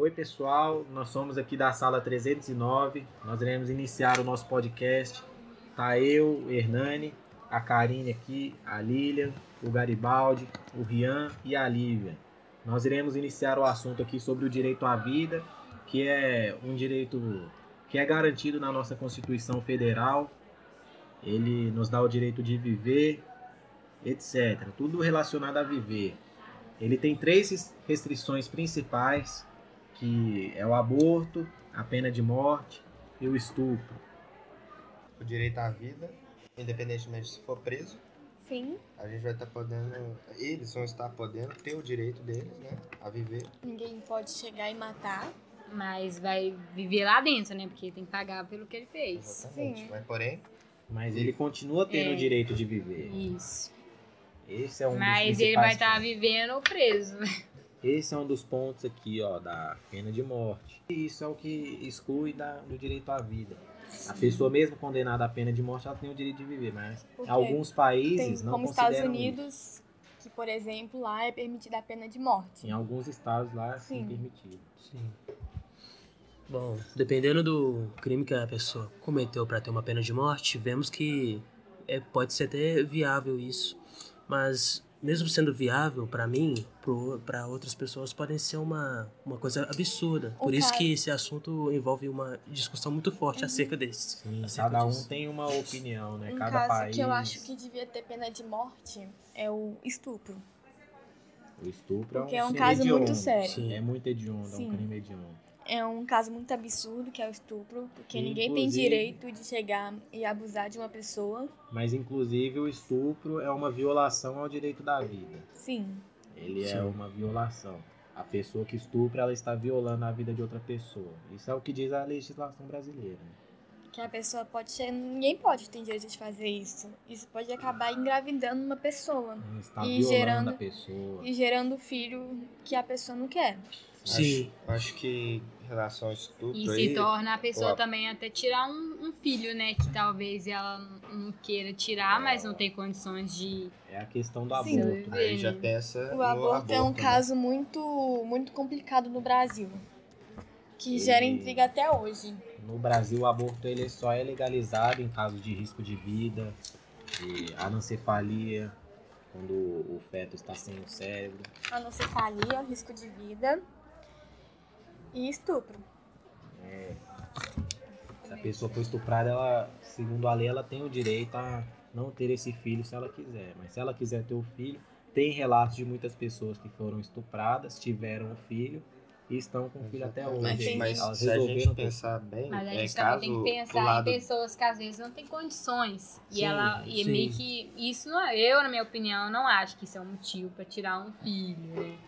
Oi, pessoal. Nós somos aqui da sala 309. Nós iremos iniciar o nosso podcast. Tá eu, Hernani, a Karine aqui, a Lilian, o Garibaldi, o Rian e a Lívia. Nós iremos iniciar o assunto aqui sobre o direito à vida, que é um direito que é garantido na nossa Constituição Federal. Ele nos dá o direito de viver, etc. Tudo relacionado a viver. Ele tem três restrições principais, que é o aborto, a pena de morte e o estupro. O direito à vida, independentemente se for preso. Sim. A gente vai estar podendo, eles vão estar podendo ter o direito deles, né, a viver. Ninguém pode chegar e matar. Mas vai viver lá dentro, né? Porque tem que pagar pelo que ele fez. Exatamente. Sim. Mas porém, Mas ele continua tendo É. o direito de viver. Isso. Esse é um dos Mas ele vai estar pontos. vivendo preso. Esse é um dos pontos aqui, ó, da pena de morte. E isso é o que exclui da, do direito à vida. A pessoa mesmo condenada à pena de morte, ela tem o direito de viver, mas Porque alguns Tem, países não como Estados consideram isso. Unidos, que, por exemplo, lá é permitida a pena de morte. Em alguns estados lá, sim, Sim. permitido. Sim. Bom, dependendo do crime que a pessoa cometeu para ter uma pena de morte, vemos que é, pode ser até viável isso. Mas, mesmo sendo viável, para mim, para outras pessoas, pode ser uma, uma coisa absurda. Por isso que esse assunto envolve uma discussão muito forte acerca desse. Sim, acerca cada um disso. tem uma opinião, né? Um cada caso país. que eu acho que devia ter pena de morte é o estupro. O estupro Porque é é um, um crime caso muito hediondo. sério. Sim. É muito hediondo, é um Sim. crime hediondo. É um caso muito absurdo que é o estupro, porque E, ninguém tem direito de chegar e abusar de uma pessoa. Mas, inclusive, o estupro é uma violação ao direito da vida. Sim. Ele é Sim. uma violação. A pessoa que estupra, ela está violando a vida de outra pessoa. Isso é o que diz a legislação brasileira. Que a pessoa pode ser. Ninguém pode ter direito de fazer isso. Isso pode acabar engravidando uma pessoa Está E violando gerando- a pessoa. e gerando filho que a pessoa não quer. Sim. acho, acho que em relação ao estupro E aí, se torna a pessoa Ó. também até tirar um, um filho, né? Que talvez ela não queira tirar, mas não tem condições de. É a questão do Sim. aborto. aí já pensa O no aborto, é um né? caso muito, muito complicado no Brasil. Que E- gera intriga até hoje. No Brasil, o aborto ele só é legalizado em caso de risco de vida, de anencefalia, quando o feto está sem o cérebro. Anencefalia, risco de vida. E estupro. Se a pessoa for estuprada, ela, segundo a lei, ela tem o direito a não ter esse filho se ela quiser. Mas se ela quiser ter o filho, tem relatos de muitas pessoas que foram estupradas, tiveram o filho e estão com o filho até hoje. Mas Mas Elas se a gente pensar bem, Mas a é gente caso também tem que pensar lado em pessoas que às vezes não têm condições. Sim, e ela. E sim. meio que. Isso não é. Eu, na minha opinião, não acho que isso é um motivo pra tirar um filho, né?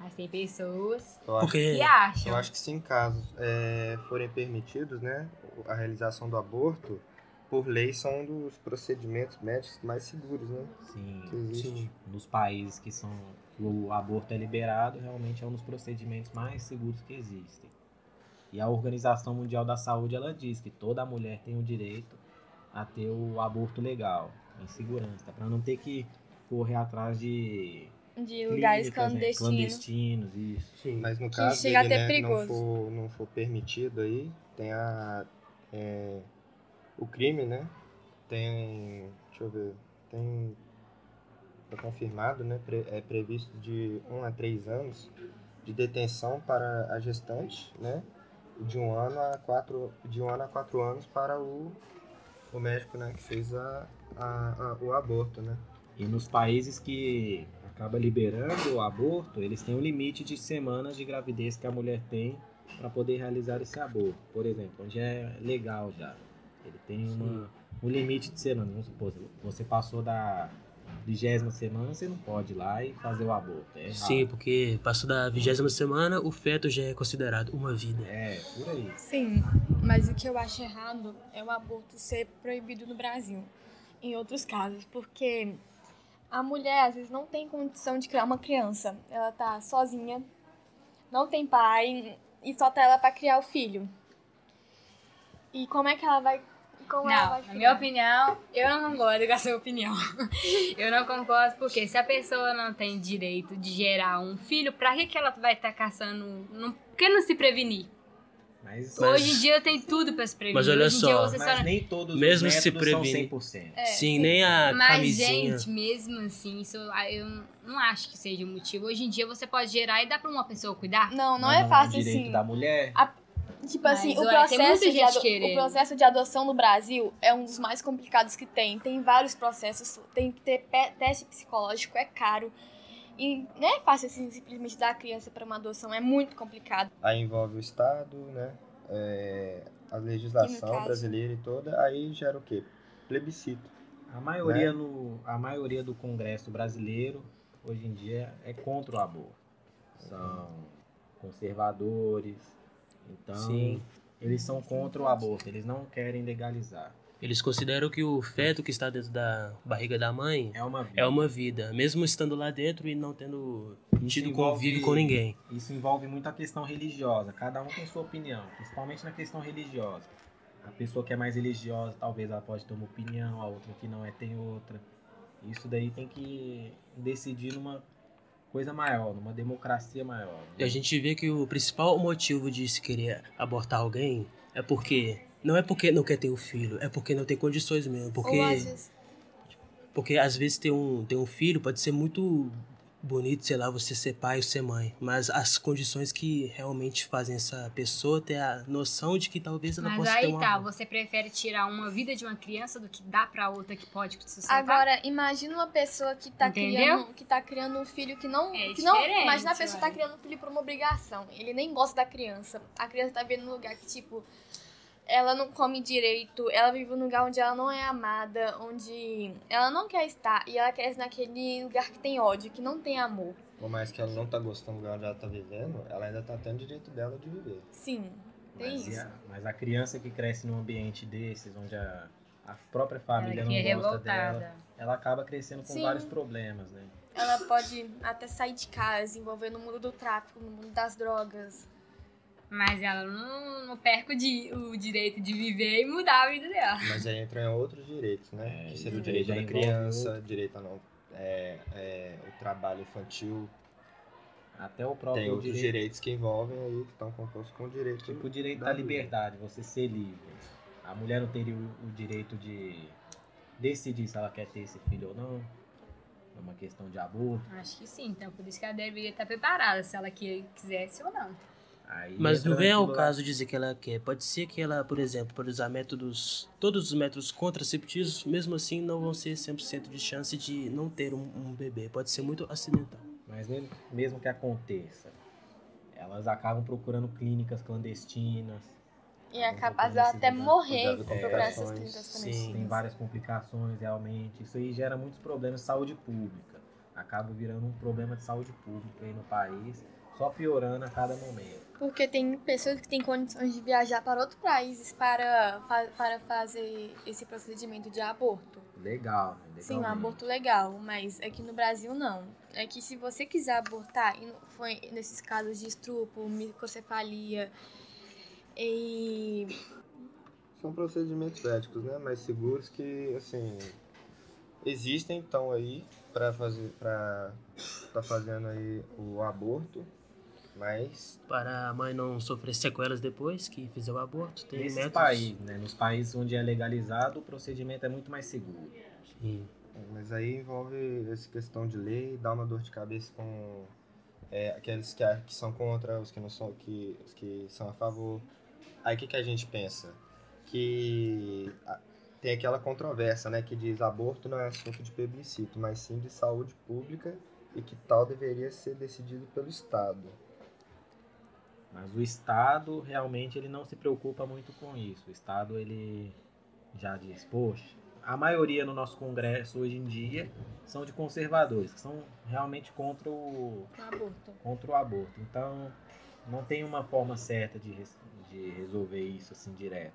Mas tem pessoas eu acho Porque que acham. Eu acho que se em casos é, forem permitidos, né, a realização do aborto, por lei são um dos procedimentos médicos mais seguros, né, Sim. Sim. nos países que são o aborto é liberado, realmente é um dos procedimentos mais seguros que existem. E a Organização Mundial da Saúde ela diz que toda mulher tem o direito a ter o aborto legal, em segurança, para não ter que correr atrás de De lugares clínicas, né, clandestinos. clandestinos, isso. Sim. Mas no caso até né, perigoso. não for, não for permitido aí, tem a é, o crime, né? Tem, deixa eu ver, tem é confirmado, né? pre- é previsto de 1 a 3 anos de detenção para a gestante, né? E de um ano a quatro, de um ano a quatro anos para o, o médico, né? Que fez a, a, a- o aborto, né? E nos países que acaba liberando o aborto, eles têm um limite de semanas de gravidez que a mulher tem para poder realizar esse aborto. Por exemplo, onde é legal já. Ele tem uma, um limite de semanas. Vamos supor, você passou da vigésima semana, você não pode ir lá e fazer o aborto. É. Sim, porque passou da vigésima semana, o feto já é considerado uma vida. É, por aí. Sim, mas o que eu acho errado é o aborto ser proibido no Brasil. Em outros casos, porque a mulher às vezes não tem condição de criar uma criança. Ela tá sozinha, não tem pai e só tá ela para criar o filho. E como é que ela vai como ela Não, na minha opinião, eu não concordo com a sua opinião. Eu não concordo porque se a pessoa não tem direito de gerar um filho, pra que, que ela vai estar caçando? Não, por que não se prevenir? Mas, Mas- Hoje em dia tem tudo pra se prevenir. Mas olha só, mas só... nem todos Mesmo os se métodos são prevenir. 100%. É, sim, nem a Mas, camisinha. gente, mesmo assim, isso ah, eu não acho que seja o motivo. Hoje em dia você pode gerar e dá pra uma pessoa cuidar. Não, não Mas é fácil o direito assim. da mulher. Tipo assim, Mas, o olha, tem muita processo, de ado- o processo de adoção no Brasil é um dos mais complicados que tem. Tem vários processos, tem que ter pe- teste psicológico, é caro. E não é fácil assim, simplesmente dar a criança para uma adoção, é muito complicado. Aí envolve o Estado, né? É, a legislação caso? brasileira e toda, aí gera o quê? Plebiscito. A maioria, Né? no, a maioria do Congresso brasileiro, hoje em dia, é contra o aborto. São conservadores. Então, Sim. eles são contra o aborto. Eles não querem legalizar. Eles consideram que o feto que está dentro da barriga da mãe É uma vida. é uma vida, mesmo estando lá dentro e não tendo Isso tido envolve- convívio com ninguém. Isso envolve muito a questão religiosa. Cada um tem sua opinião, principalmente na questão religiosa. A pessoa que é mais religiosa, talvez ela pode ter uma opinião, a outra que não é tem outra. Isso daí tem que decidir numa coisa maior, numa democracia maior. E a gente vê que o principal motivo de se querer abortar alguém é porque não é porque não quer ter o filho, é porque não tem condições mesmo, porque Ou às vezes, porque às vezes ter um ter um filho pode ser muito bonito, sei lá, você ser pai ou ser mãe, mas as condições que realmente fazem essa pessoa ter a noção de que talvez ela Mas possa ter aí uma tá, você prefere tirar uma vida de uma criança do que dar pra outra que pode sustentar? Agora, imagina uma pessoa que tá Entendeu? criando, que tá criando um filho que não, É que não, imagina a pessoa tá ué. criando um filho por uma obrigação. Ele nem gosta da criança. A criança tá vivendo num lugar que tipo ela não come direito, ela vive num lugar onde ela não é amada, onde ela não quer estar e ela cresce naquele lugar que tem ódio, que não tem amor. Por mais que ela não tá gostando do lugar onde ela tá vivendo, ela ainda tá tendo direito dela de viver. Sim, tem Mas, isso. a, mas a criança que cresce num ambiente desses, onde a, a própria família que é não gosta revoltada. dela, ela acaba crescendo com Sim. vários problemas, né? Ela pode até sair de casa, envolver no mundo do tráfico, no mundo das drogas. Mas ela não, não perca o, di- o direito de viver e mudar a vida dela. Mas aí entram em outros direitos, né? É, que seria o direito da criança, direito a não. É, é, o trabalho infantil. Até o próprio Tem outros direito, direitos que envolvem aí, que estão compostos com o direito. tipo o direito da da vida. liberdade, você ser livre. A mulher não teria o, o direito de decidir se ela quer ter esse filho ou não. É uma questão de aborto. Acho que sim, então por isso que ela deveria estar preparada, se ela quisesse ou não. Aí Mas não vem ao caso dizer que ela quer. Pode ser que ela, por exemplo, por usar métodos, todos os métodos contraceptivos, mesmo assim não vão ser 100% de chance de não ter um, um bebê. Pode ser muito acidental. Mas mesmo, mesmo que aconteça, elas acabam procurando clínicas clandestinas. E é acabam capaz dela até morrer com procurando essas complicações. clínicas Sim. também. Tem várias complicações realmente. Isso aí gera muitos problemas de saúde pública. Acaba virando um problema de saúde pública aí no país, só piorando a cada momento. Porque tem pessoas que têm condições de viajar para outros países para, para fazer esse procedimento de aborto. Legal, né? Sim, um aborto legal, mas aqui no Brasil não. É que se você quiser abortar, e foi nesses casos de estupro, microcefalia e São procedimentos éticos, né? Mais seguros que, assim, existem, então aí para fazer, para tá fazendo aí o aborto, mas Para a mãe não sofrer sequelas depois que fizer o aborto, tem Nesses métodos. países, né? Nos países onde é legalizado, o procedimento é muito mais seguro. Sim. Mas aí envolve essa questão de lei, dá uma dor de cabeça com é, aqueles que, que são contra, os que não são, que, os que são a favor. Aí o que, que a gente pensa? Que a- tem aquela controvérsia, né, que diz aborto não é assunto de plebiscito, mas sim de saúde pública e que tal deveria ser decidido pelo Estado. Mas o Estado realmente ele não se preocupa muito com isso. O Estado ele já diz, poxa, a maioria no nosso Congresso hoje em dia são de conservadores, que são realmente contra o, o aborto. contra o aborto. Então, não tem uma forma certa de, de resolver isso assim direto.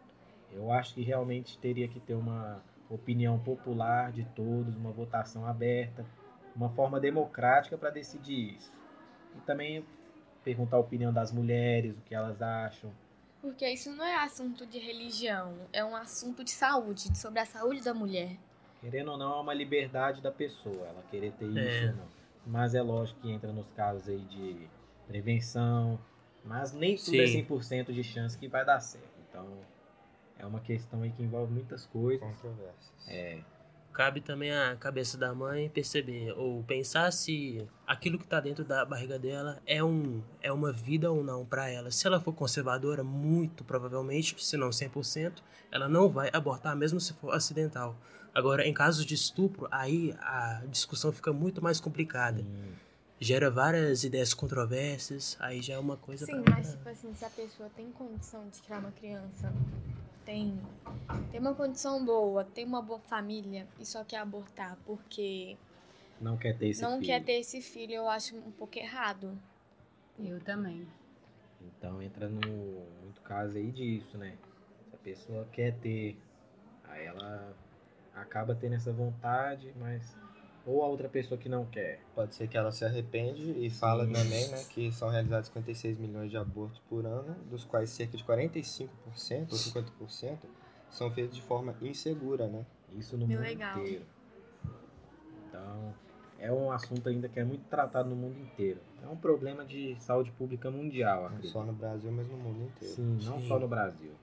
Eu acho que realmente teria que ter uma opinião popular de todos, uma votação aberta, uma forma democrática para decidir isso. E também perguntar a opinião das mulheres, o que elas acham. Porque isso não é assunto de religião, é um assunto de saúde, sobre a saúde da mulher. Querendo ou não, é uma liberdade da pessoa, ela querer ter isso É. ou não. Mas é lógico que entra nos casos aí de prevenção, mas nem tudo é Sim. 100% de chance que vai dar certo. Então, é uma questão aí que envolve muitas coisas. Controvérsias. É, Cabe também à cabeça da mãe perceber ou pensar se aquilo que está dentro da barriga dela é um é uma vida ou não para ela. Se ela for conservadora, muito provavelmente, se não 100%, ela não vai abortar mesmo se for acidental. Agora, em casos de estupro, aí a discussão fica muito mais complicada. sim. Gera várias ideias controversas, aí já é uma coisa Sim, pra- mas tipo assim, se a pessoa tem condição de criar uma criança, tem, tem uma condição boa, tem uma boa família e só quer abortar porque não quer ter esse não filho. quer ter esse filho, eu acho um pouco errado. Eu também. Então entra no muito caso aí disso, né? Se a pessoa quer ter, aí ela acaba tendo essa vontade, mas ou a outra pessoa que não quer. Pode ser que ela se arrepende e fala Sim. também, né, que são realizados 56 milhões de abortos por ano, dos quais cerca de 45% ou 50% são feitos de forma insegura, né? Isso no Bem mundo legal. inteiro. Então, é um assunto ainda que é muito tratado no mundo inteiro. É um problema de saúde pública mundial, Não acredito. só no Brasil, mas no mundo inteiro. Sim, não Sim. só no Brasil.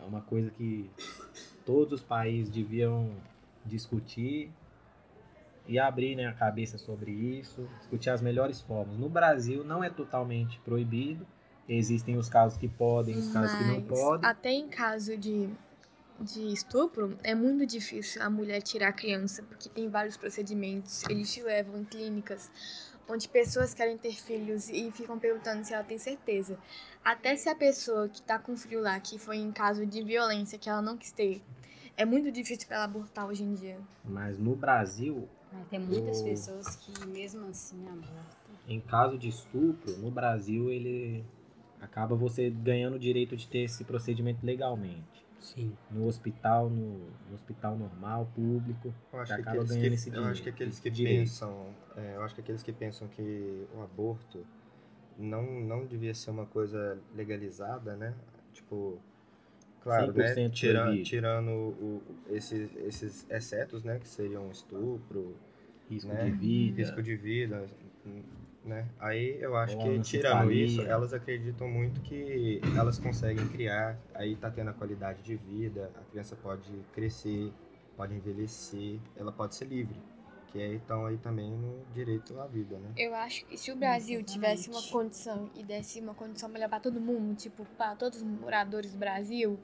É uma coisa que todos os países deviam discutir e abrir né, a cabeça sobre isso, discutir as melhores formas. No Brasil não é totalmente proibido, existem os casos que podem, os casos que não Mas podem. até em caso de, de estupro, é muito difícil a mulher tirar a criança, porque tem vários procedimentos. Eles te levam em clínicas onde pessoas querem ter filhos e ficam perguntando se ela tem certeza. Até se a pessoa que tá com filho lá, que foi em caso de violência, que ela não quis ter, é muito difícil pra ela abortar hoje em dia. Mas no Brasil, Mas tem muitas O- pessoas que mesmo assim abortam. em caso de estupro, no Brasil ele acaba você ganhando o direito de ter esse procedimento legalmente. Sim. No hospital, no, no hospital normal, público. Eu acho, Você que acaba aqueles, ganhando que, esse eu acho que direito, aqueles que direito. pensam, é, eu acho que aqueles que pensam que o aborto não, não devia ser uma coisa legalizada, né? Tipo, claro, né? 100% Tira, proibido. tirando o, esses, esses excetos, né? Que seriam estupro, Risco Né? de vida. risco de vida, né? Aí eu acho que tirando isso, elas acreditam muito que elas conseguem criar, aí tá tendo a qualidade de vida, a criança pode crescer, pode envelhecer, ela pode ser livre, que aí estão aí também no direito à vida, né? Eu acho que se o Brasil tivesse uma condição e desse uma condição melhor pra todo mundo, tipo, para todos os moradores do Brasil,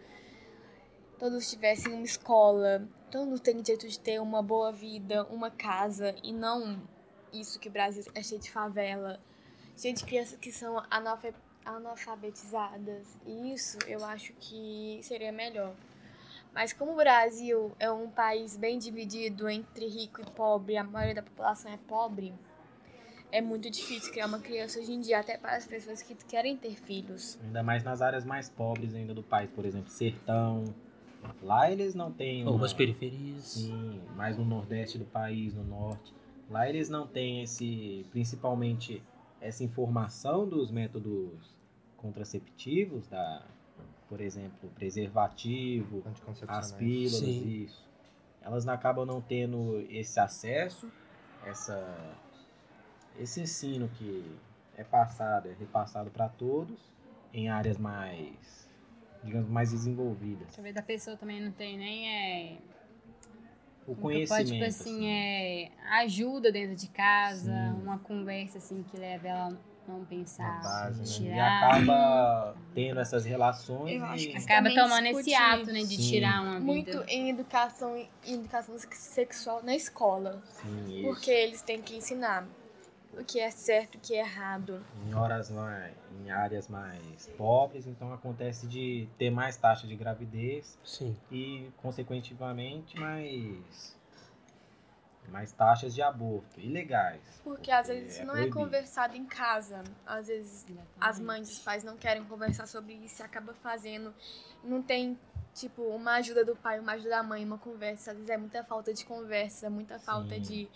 todos tivessem uma escola, todos têm direito de ter uma boa vida, uma casa, e não isso que o Brasil é cheio de favela, cheio de crianças que são analfa- analfabetizadas. E isso eu acho que seria melhor. Mas como o Brasil é um país bem dividido entre rico e pobre, a maioria da população é pobre, é muito difícil criar uma criança hoje em dia, até para as pessoas que querem ter filhos. Ainda mais nas áreas mais pobres ainda do país, por exemplo, sertão. Lá eles não têm Ou uma... as periferias. Sim, mais no nordeste do país, no norte. Lá eles não têm esse, principalmente essa informação dos métodos contraceptivos, da, por exemplo, preservativo, as pílulas, Sim. isso. Elas não acabam não tendo esse acesso, essa, esse ensino que é passado, é repassado para todos em áreas mais, digamos, mais desenvolvidas. Talvez a pessoa também não tem nem é, O conhecimento. Pode, tipo assim, é, ajuda dentro de casa, Sim. uma conversa assim que leva ela não pensar, base, né? E tirar. acaba tendo essas relações Eu acho e Acaba tomando esse discutir. ato, né, de Sim. tirar uma Muito vida. em educação, em educação sexual na escola. sim, isso. Porque eles têm que ensinar o que é certo e o que é errado. em horas mais, em áreas mais pobres, então acontece de ter mais taxa de gravidez Sim. e consequentemente mais mais taxas de aborto ilegais. Porque às vezes é não é proibido. conversado em casa. Às vezes as Exatamente. mães e os pais não querem conversar sobre isso e acaba fazendo. Não tem, tipo, uma ajuda do pai, uma ajuda da mãe, uma conversa. Às vezes é muita falta de conversa, muita falta Sim. de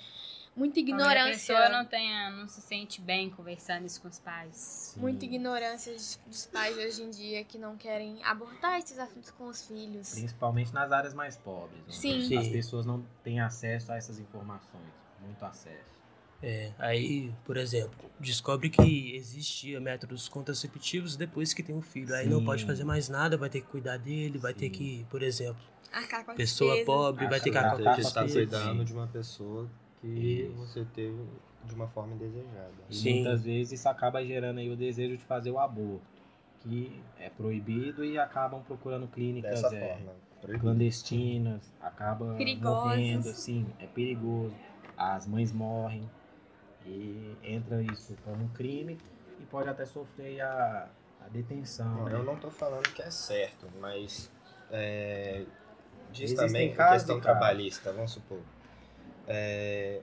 muita A ignorância. pessoa não, tenha, não se sente bem conversando isso com os pais. Muita Sim. ignorância dos pais hoje em dia que não querem abordar esses assuntos com os filhos. Principalmente nas áreas mais pobres. onde Sim. As Sim. pessoas não têm acesso a essas informações. Muito acesso. É, aí, por exemplo, descobre que existia métodos contraceptivos depois que tem um filho. Aí não Sim. pode fazer mais nada, vai ter que cuidar dele, vai ter Sim. que, por exemplo, Arcar com as pessoa pobre vai ter que arcar com Você tá, está tá, cuidando sim. de uma pessoa que Isso. você teve de uma forma indesejada. E Sim. muitas vezes isso acaba gerando aí o desejo de fazer o aborto. Que é proibido e acabam procurando clínicas Dessa é, clandestinas, acaba morrendo, sim, é perigoso. As mães morrem e entra isso como um crime e pode até sofrer a, a detenção. Não, né? eu não estou falando que é certo, mas é, diz Existem também a questão trabalhista, vamos supor. É,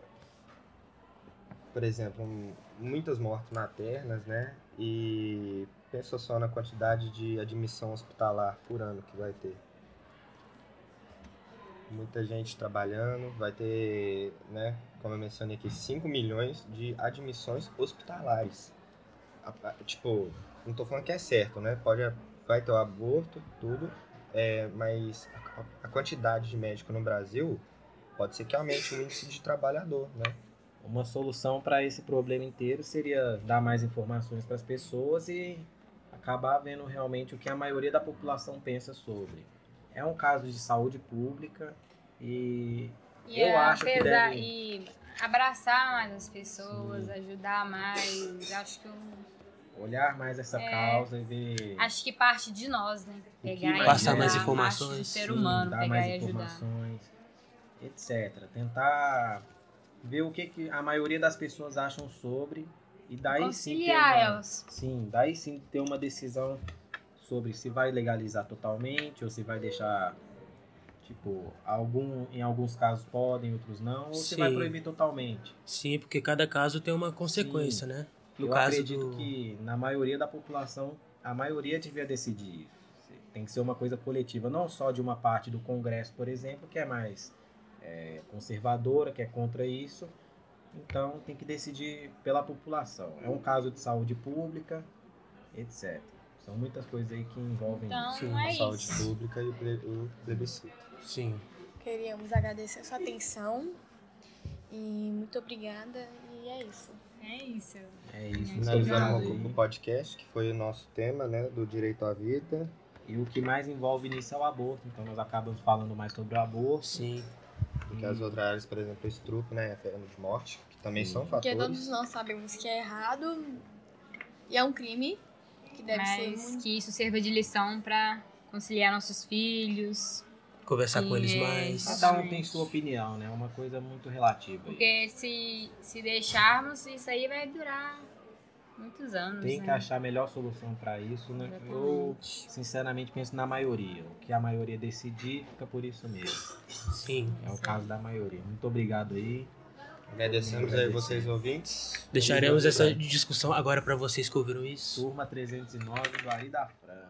por exemplo, muitas mortes maternas, né? E pensa só na quantidade de admissão hospitalar por ano que vai ter. Muita gente trabalhando, vai ter, né, como eu mencionei aqui, 5 milhões de admissões hospitalares. Tipo, não tô falando que é certo, né? Pode, vai ter o aborto, tudo, é, mas a quantidade de médico no Brasil pode ser que aumente o índice de trabalhador, né? Uma solução para esse problema inteiro seria dar mais informações para as pessoas e acabar vendo realmente o que a maioria da população pensa sobre. É um caso de saúde pública e E Eu é, acho que deve- E abraçar mais as pessoas, ajudar mais. Acho que eu, olhar mais essa É. causa e ver acho que parte de nós, né? Pegar e vai Passar mais parte informações, do ser sim, humano, dar pegar mais e ajudar. Etc. Tentar ver o que, que a maioria das pessoas acham sobre e daí sim ter Conciliar uma, elas. sim, daí sim ter uma decisão sobre se vai legalizar totalmente ou se vai deixar tipo algum em alguns casos podem, em outros não, ou se vai Sim. proibir totalmente. Sim, porque cada caso tem uma consequência, né? No Eu caso acredito do... que na maioria da população, a maioria devia decidir isso. Tem que ser uma coisa coletiva, não só de uma parte do Congresso, por exemplo, que é mais é, conservadora, que é contra isso. Então tem que decidir pela população. É um caso de saúde pública, etc. São muitas coisas aí que envolvem Então, isso. Sim, é a saúde isso. pública e o ple- o plebiscito. Sim. Queríamos agradecer a sua atenção e muito obrigada e é isso. É isso. É isso. obrigado o podcast, que foi o nosso tema, né, do direito à vida. E o que mais envolve nisso é o aborto. Então nós acabamos falando mais sobre o aborto. Sim. Porque as outras áreas, por exemplo, o estupro, né, a pena de morte, que também Sim. são Porque fatores. todos nós sabemos que é errado e é um crime que deve ser Mas muito... que isso sirva de lição pra conciliar nossos filhos. Conversar com eles Sim, mais. Cada um tem sua opinião, né? É uma coisa muito relativa. aí. Porque se, se deixarmos, isso aí vai durar muitos anos. Tem né? que achar a melhor solução para isso, né? Eu, sinceramente, penso na maioria. O que a maioria decidir, fica por isso mesmo. Sim. É o caso da maioria. Muito obrigado aí. Agradecemos aí vocês ouvintes. Deixaremos essa discussão agora para vocês que ouviram isso. Turma 309 do Ari da Fran.